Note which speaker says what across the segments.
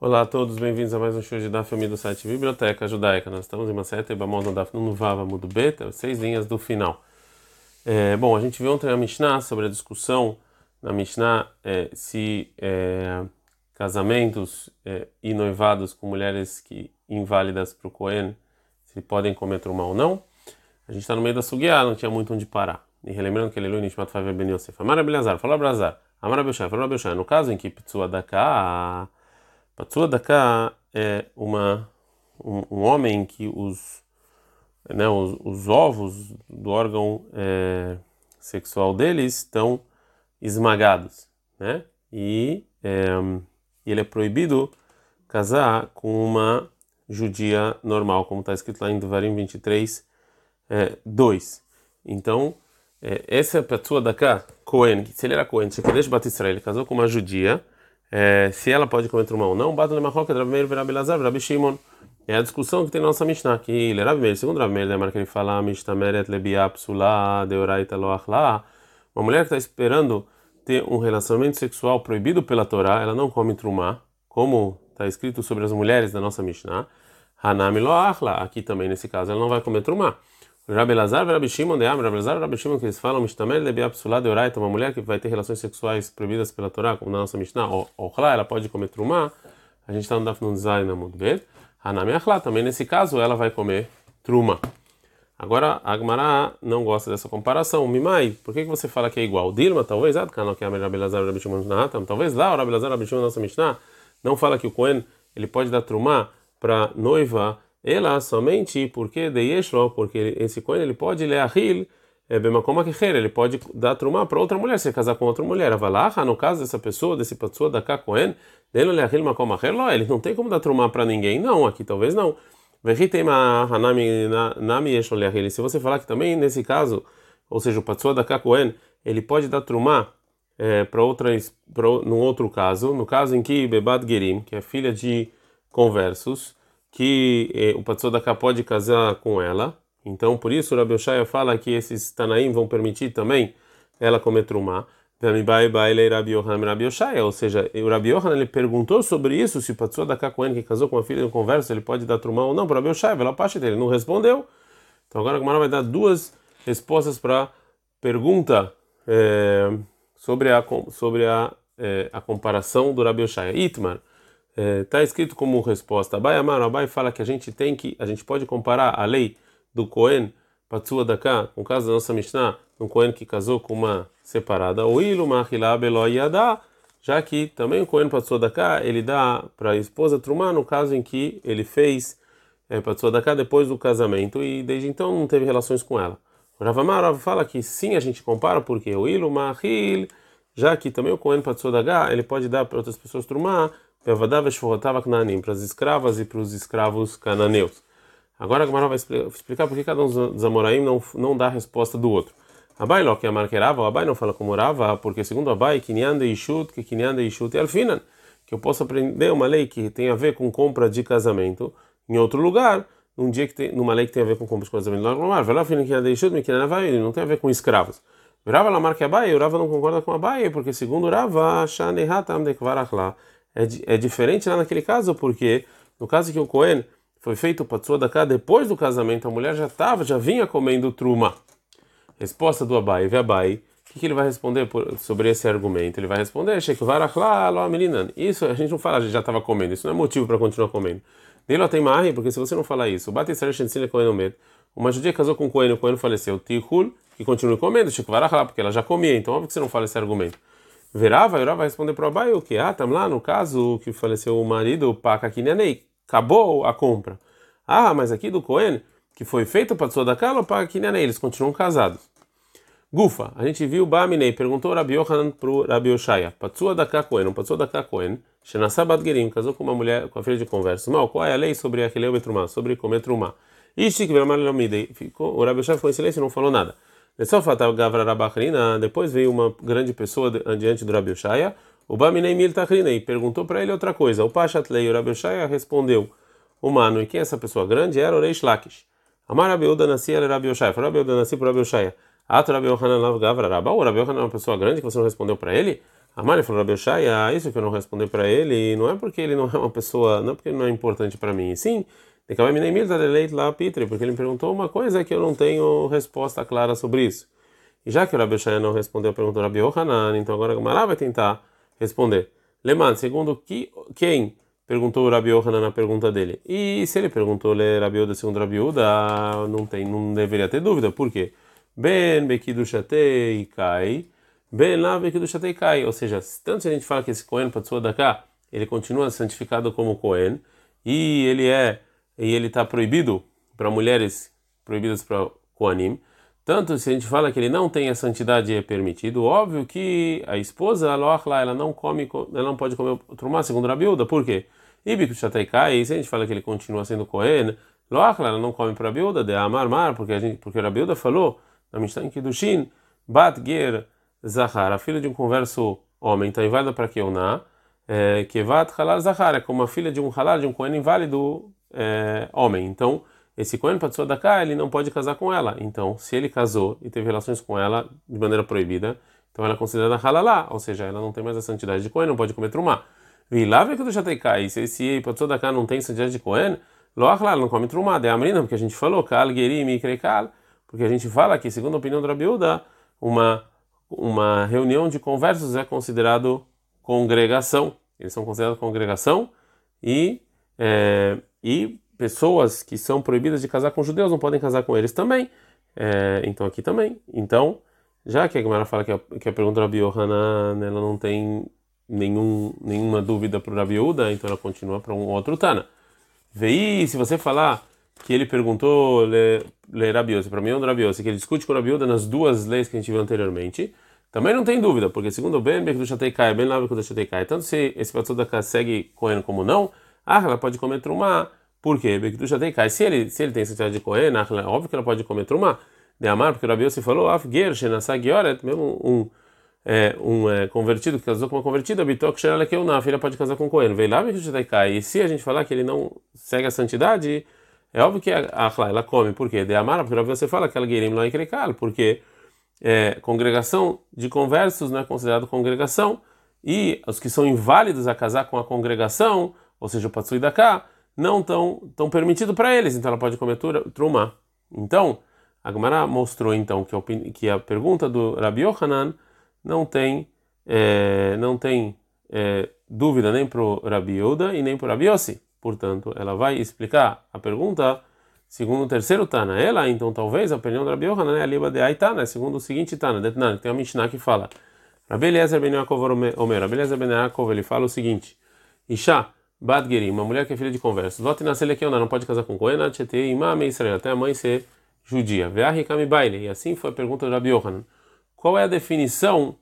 Speaker 1: Olá a todos, bem-vindos a mais um show de Daf do site Biblioteca Judaica. Nós estamos em uma seta Ebamon no Daf Nunuvava Mudo Beta, seis linhas do final. É, bom, a gente viu ontem a Mishnah sobre a discussão na Mishnah é, se é, casamentos é, e noivados com mulheres que inválidas para o Cohen se podem comer trumá ou não. A gente está no meio da Sugiá, não tinha muito onde parar. E relembrando que ele é Nishmat Faver Ben Yosef. Amara Belazar, falou Abrazar. Amara Belshai, falou Belshai. No caso em que Pitsua Daka Patsua Daka é uma, um, um, homem que os, né, os, os ovos do órgão é, sexual deles estão esmagados, né? E é, ele é proibido casar com uma judia normal, como está escrito lá em Devarim 23, é, 2. Então, é, essa é a Patsua Daka, Cohen, se ele era Cohen, Shekadesh Bat Israel, ele casou com uma judia, é, se ela pode comer trumá ou não, Bado Lemachoka, Rabi Meir, Rabi Lazar, Rabi Shimon. É a discussão que tem na nossa Mishnah, que é Rabi Meir, segundo Rabi Meir, lembra que ele fala, Mishtameret lebia psula, deoraita loachla, uma mulher que está esperando ter um relacionamento sexual proibido pela Torá, ela não come trumá, como está escrito sobre as mulheres da nossa Mishnah, Hanami loachla, aqui também nesse caso, ela não vai comer trumá. Rabi Lazar Rabi Shimon de Am, Rabi Lazar Rabi Shimon que eles falam Mishtamel de Biapsulá de Oraita, uma mulher que vai ter relações sexuais proibidas pela Torá, como na nossa Mishnah, ou ela pode comer trumá, a gente está no Daf Nunzai na Mudbet, Hanami Achla, também nesse caso ela vai comer truma. Agora, Agmará não gosta dessa comparação. Mimai, por que, que você fala que é igual? Dilma, talvez, talvez lá o Rabi Lazar Rabi Shimon na nossa Mishnah não fala que o Cohen ele pode dar trumá para noiva ela somente porque de Yeshlo, porque esse Cohen ele pode leahil é bemakom akecher, ele pode dar trumá para outra mulher, se casar com outra mulher. Avalaha, no caso dessa pessoa, desse pessoa da acher, ele não tem como dar trumá para ninguém. Não, aqui talvez não. Se você falar que também nesse caso, ou seja, o pessoa da Cohen, ele pode dar trumá é, para outras, para num outro caso, no caso em que Bebad Gerim, que é filha de conversos, que eh, o Patsodaká pode casar com ela. Então, por isso, o Rabi Oshaya fala que esses Tanaim vão permitir também ela comer trumá. Ou seja, o Rabi Yohanan ele perguntou sobre isso, se o Patsodaká Cohen que casou com a filha de conversa, ele pode dar trumá ou não para o Rabi Oshaya. Ela parte dele não respondeu. Então, agora a Gemara vai dar duas respostas para a pergunta é, sobre a, sobre a, é, a comparação do Rabi Oshaya. Itmar está é, escrito como resposta. Abai Amar, Abai fala que a gente tem que, a gente pode comparar a lei do Cohen Patsua Daka, com o caso da nossa Mishnah, um Cohen que casou com uma separada, o Ilu Mahilá Yadá, já que também o Cohen Patsua Daka, ele dá para a esposa Trumá no caso em que ele fez é, Patsua Daka depois do casamento e desde então não teve relações com ela. O Ravamar fala que sim, a gente compara, porque o Ilu Mahil, já que também o Cohen Patsua Daka, ele pode dar para outras pessoas Trumá, para as escravas e para os escravos cananeus. Agora a Gamara vai explicar por que cada um dos Amoraim não, não dá a resposta do outro. Abai lo que a marquerava, Abai não fala como Rava, porque segundo Abai, Kinyan de Ishut, que Kinyan de Ishut é alfinan, que eu posso aprender uma lei que tem a ver com compra de casamento em outro lugar, num dia que tem, numa lei que tem a ver com compra de casamento normal. Vai lá, Kinyan de Ishut, Kinyan não tem a ver com escravos. Rava lá marca Abai, o Rava não concorda com Abai, porque segundo Rava, Shanehatam de Kvarachla, é, é diferente lá naquele caso, porque no caso que o Cohen foi feito para da cá depois do casamento, a mulher já estava, já vinha comendo truma. Resposta do Abai, Abai, o que, que, ele vai responder por, sobre esse argumento? Ele vai responder, isso a gente não fala, a gente já estava comendo, isso não é motivo para continuar comendo. Nele tem marre, porque se você não falar isso, bate uma judia casou com o Cohen, o Cohen faleceu, Tihul, que continue comendo, porque ela já comia, então óbvio que você não fala esse argumento. Verava, Yorá vai responder para o Abai o que? Ah, estamos lá no caso que faleceu o marido, Paca Kinyanei, acabou a compra. Ah, mas aqui do Cohen, que foi feito para Tzodakala, Paca Kinyanei, eles continuam casados. Gufa, a gente viu Baminei, perguntou Rabi Yohanan para o Rabi Oshaya, Patsua da um Patsua da Cohen, Shenasabat Gerim, casou com uma mulher, com a filha de conversa. Mal, qual é a lei sobre aquele Betrumá, sobre comer trumá? Ishik Vermalomidei, o Rabi Oshaya ficou em silêncio e não falou nada. Depois veio uma grande pessoa diante do Rabi Oshaya, o Baminei Miltachrina, e perguntou para ele outra coisa. O Pashatlei, o Rabi Oshaya respondeu: O mano, e quem é essa pessoa grande? Era o Reish Lakish. Amar Rabi Uda nascia era Rabi Oshaya. Foi Rabi Uda nascia para Rabi Oshaya. Ato Rabi Yohanan Lav Gavra Rabba. O Rabi Yohanan é uma pessoa grande que você não respondeu para ele? A Mari falou, Rabi ah, isso que eu não respondi para ele, não é porque ele não é uma pessoa, não é porque ele não é importante para mim, sim, porque ele me perguntou uma coisa que eu não tenho resposta clara sobre isso. E já que o Rabi Shaya não respondeu a pergunta do Rabi Yohanan, então agora a Gamara vai tentar responder. Leman, segundo que, quem perguntou o Rabi Yohanan na pergunta dele? E se ele perguntou le Rabi Uda segundo Rabi Uda, não tem, não deveria ter dúvida. Por quê? Ben bekidushatei kai, ben lá bekidushatei kai. Ou seja, tanto se a gente fala que esse Cohen Patsua da cá, ele continua santificado como Cohen, e ele é e ele está proibido para mulheres proibidas para Koanim, tanto se a gente fala que ele não tem a santidade é permitido, óbvio que a esposa, ela não come, ela não pode comer o trumá, segundo a Rabiúda, por quê? Shataikai, se a gente fala que ele continua sendo Kohen, ela não come para a Rabiúda, de Amar Mar, porque a gente, porque a Rabiúda falou na Mishnah Kiddushin, Bat a filha de um converso homem, está inválida para Keuná, é, Kevat Halal Zahar, é como a filha de um halal, de um Kohen inválido é, homem. Então, esse Kohen Patsua da cá, ele não pode casar com ela. Então, se ele casou e teve relações com ela de maneira proibida, então ela é considerada halalá, ou seja, ela não tem mais a santidade de Kohen, não pode comer trumá. Vi lá que do Shateikai, se esse Patsua da cá não tem santidade de Kohen, Loachla não come trumá, de Amrina, porque a gente falou, Kal Gerim e Kreikal, porque a gente fala que, segundo a opinião do Rabiuda, uma, uma reunião de conversos é considerado congregação. Eles são considerados congregação e, é, e pessoas que são proibidas de casar com judeus não podem casar com eles também. É, então aqui também. Então, já que a Gemara fala que a, que a pergunta do Rabi Yohanan ela não tem nenhum, nenhuma dúvida para o Rabi Uda, então ela continua para um outro Tana. Vei, se você falar que ele perguntou le, le Rabi Yossi, para mim é um Rabi Yossi, que ele discute com o Rabi Uda nas duas leis que a gente viu anteriormente, também não tem dúvida, porque segundo o Ben do Shateikai, Ben Lave do Shateikai, tanto se esse Patsuda segue correndo como não, ah, ela pode comer trumá, por quê? Se ele, se ele tem santidade de Kohen, é óbvio que ela pode comer trumá. De amar, porque o Rabi se falou, Afger, Shenasagioret, mesmo um, é, um é, convertido que casou com uma convertida, Bitok Sheralekeuná, a filha pode casar com Kohen. Veio lá, E se a gente falar que ele não segue a santidade, é óbvio que a, ela come. Por quê? De amar, porque o você fala que ela Gerim lá em porque é, congregação de conversos não é considerado congregação, e os que são inválidos a casar com a congregação, ou seja, o Patsui da cá, não tão, tão permitido para eles, então ela pode comer truma. Então, a Gemara mostrou então que a, que a pergunta do Rabi Yohanan não tem, é, não tem é, dúvida nem para o Rabi Yoda e nem para o Rabi Yossi. Portanto, ela vai explicar a pergunta segundo o terceiro Tana. Ela, então, talvez a opinião do Rabi Yohanan é a liba de Aitana, segundo o seguinte Tana, Detnan, tem uma Mishnah que fala. Rabi Eliezer ben Yaakov Omer, Rabi Eliezer ben Yaakov, ele fala o seguinte, Isha, Badgeri, uma mulher que é filha de converso. Lot nascelekeona, não pode casar com Koena, Tchetei, Imame Israel, até a mãe ser judia. Veahi Baile. E assim foi a pergunta do Rabi Yohanan. Qual é a definição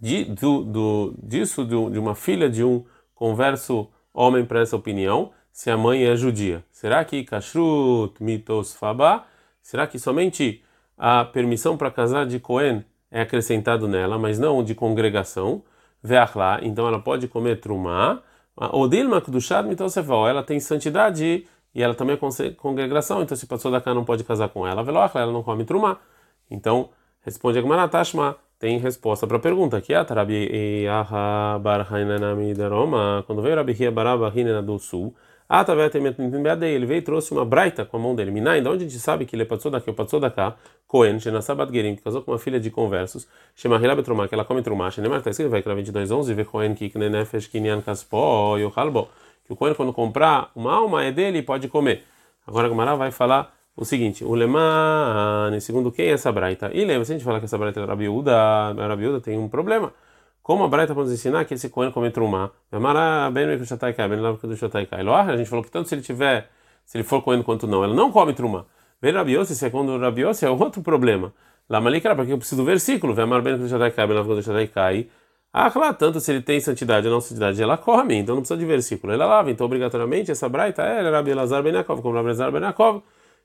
Speaker 1: de, do, do, disso, de uma filha de um converso homem para essa opinião, se a mãe é judia? Será que Kashrut Mitos Faba? Será que somente a permissão para casar de Cohen é acrescentado nela, mas não de congregação? Veachla, então ela pode comer trumá Odilma Kudushat Mitosefal, ela tem santidade e ela também é congregação, então se passou da cá não pode casar com ela, ela não come trumá. Então, responde a Gemara Tashma, tem resposta para a pergunta, que é Tarabi Aha Barhainanami Daroma, quando veio Rabi Hia do Sul, ah, tá ele veio e trouxe uma braita com a mão dele. Minai, de onde a gente sabe que ele passou daqui, passou da cá, Cohen, Shenasabat Gerim, que casou com uma filha de conversos, chama Hila Betrumá, que ela come trumá, Shenemar, está escrito, vai que 22:11, vê Cohen, que Knenefesh, Kinyan Kaspó, Yohalbo, que o Cohen, quando comprar uma alma, é dele e pode comer. Agora a Gamara vai falar o seguinte: o Leman, segundo quem é essa braita? E lembra, se a gente falar que essa braita é Rabiúda, Rabiúda tem um problema. Como a Braita pode ensinar que esse Cohen come trumá? A gente falou que tanto se ele tiver, se ele for Cohen quanto não, ela não come trumá. Vem Rabiose, segundo Rabiose, é outro problema. Lá Malikra, porque eu preciso do versículo. Ah, claro, tanto se ele tem santidade ou não santidade, ela come, então não precisa de versículo. Ela lava, então obrigatoriamente essa Braita é Rabi Elazar Ben Yaakov, como Rabi Elazar Ben Yaakov,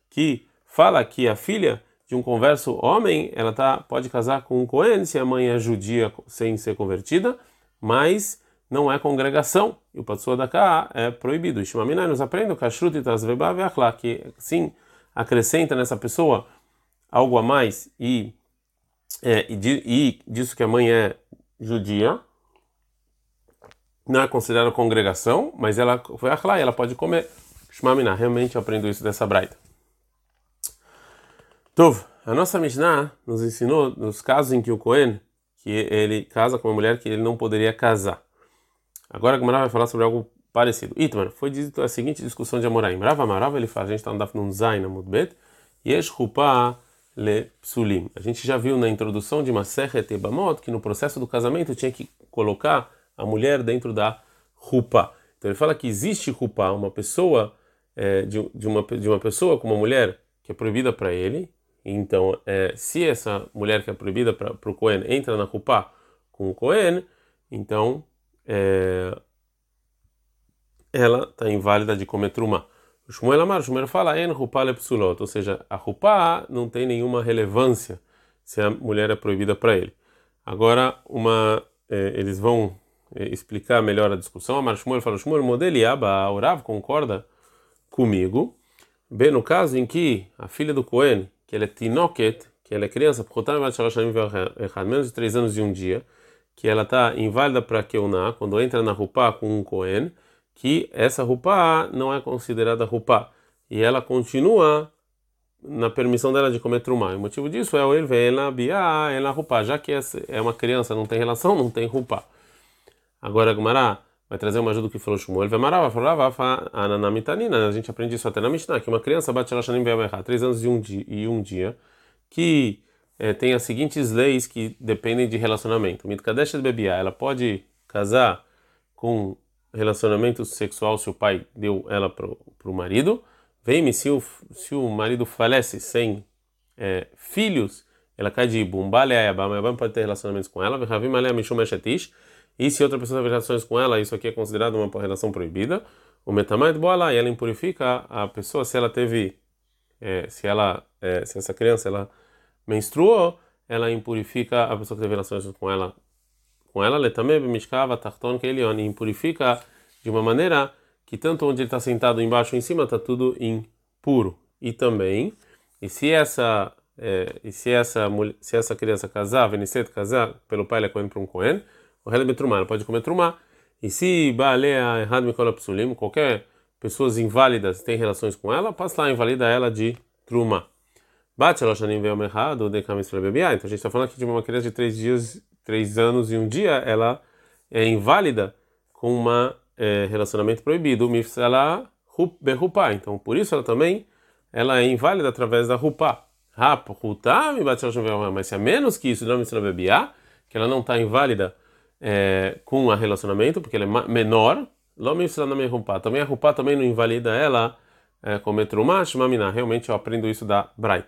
Speaker 1: que fala que a filha de um converso homem, ela tá, pode casar com um Cohen se a mãe é judia sem ser convertida, mas não é congregação. E o Patsua da Ka é proibido. E nos aprende o Kashrut e que sim, acrescenta nessa pessoa algo a mais e, é, e, e, disso que a mãe é judia, não é considerada congregação, mas ela foi lá e ela pode comer. Shmamina, realmente aprendo isso dessa braita. Tov, a nossa Mishnah nos ensinou nos casos em que o Cohen, que ele casa com uma mulher que ele não poderia casar. Agora a Gemara vai falar sobre algo parecido. Itmar, foi dito a seguinte discussão de Amoraim. Rava Marava, ele fala, a gente está no Dafnun Zain, na Mudbet, Yesh Rupa le Psulim. A gente já viu na introdução de Masechet Ebamot que no processo do casamento tinha que colocar a mulher dentro da Rupa. Então ele fala que existe Rupa, uma pessoa, é, de, de, uma, de uma pessoa com uma mulher que é proibida para ele, então, é, se essa mulher que é proibida para o Cohen entra na Rupa com o Cohen, então é, ela está inválida de comer truma. O Shmuel Amar, o Shmuel fala, en Rupa lepsulot, ou seja, a Rupa não tem nenhuma relevância se a mulher é proibida para ele. Agora, uma, é, eles vão é, explicar melhor a discussão. Amar Shmuel fala, Shmuel modeliaba, Urav concorda comigo, bem no caso em que a filha do Cohen que ela é tinoket, que ela é criança, menos de três anos e um dia, que ela está inválida para Keuná, quando entra na Rupá com um Cohen, que essa Rupá não é considerada Rupá. E ela continua na permissão dela de comer trumá. O motivo disso é o ele vem na bia, ela rupá, já que é uma criança, não tem relação, não tem rupá. Agora Gumará vai trazer uma ajuda que falou Shmuel, Vemarava, falava, ananamitanina, a gente aprende isso até na Mishnah, que uma criança bate Lashanim Be'amerá, três anos e um dia, e um dia que é, tem as seguintes leis que dependem de relacionamento. Mitkadesh de Bebiá, ela pode casar com relacionamento sexual se o pai deu ela para o marido. Vem-me, se o, se o marido falece sem é, filhos, ela cai de Bumbale Ayabam, Ayabam pode ter relacionamentos com ela. Vechavim Alea Mishum Eshetish e se outra pessoa teve relações com ela, isso aqui é considerado uma relação proibida. O metamai de boa e ela impurifica a pessoa se ela teve, é, se ela, é, se essa criança ela menstruou, ela impurifica a pessoa que teve relações com ela, com ela, letame bemishkava tarton kelion, impurifica de uma maneira que tanto onde ele está sentado embaixo ou em cima está tudo impuro. E também, e se essa é, e se essa se essa criança casar, venicet casar, pelo pai ela é coen para um coen, o Hele Betrumá, ela pode comer trumá. E se Baalea errado Mikola Psulim, qualquer pessoas inválidas tem relações com ela, passa lá, invalida ela de truma. Bate ela já nem veio errado, de para beber. Então a gente está falando aqui de uma criança de três dias, três anos e um dia, ela é inválida com um é, relacionamento proibido. Mifsala berrupá. Então por isso ela também ela é inválida através da rupá. Rap, rutá, me bate mas se é menos que isso, não me bebiá, que ela não está inválida é, com a relacionamento, porque ele é menor. Também a Rupá também não invalida ela é, comer Trumá, Shmamina. Realmente eu aprendo isso da Bright.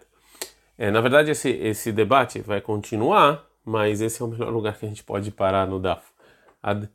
Speaker 1: É, na verdade, esse, esse debate vai continuar, mas esse é o melhor lugar que a gente pode parar no DAF. Ad.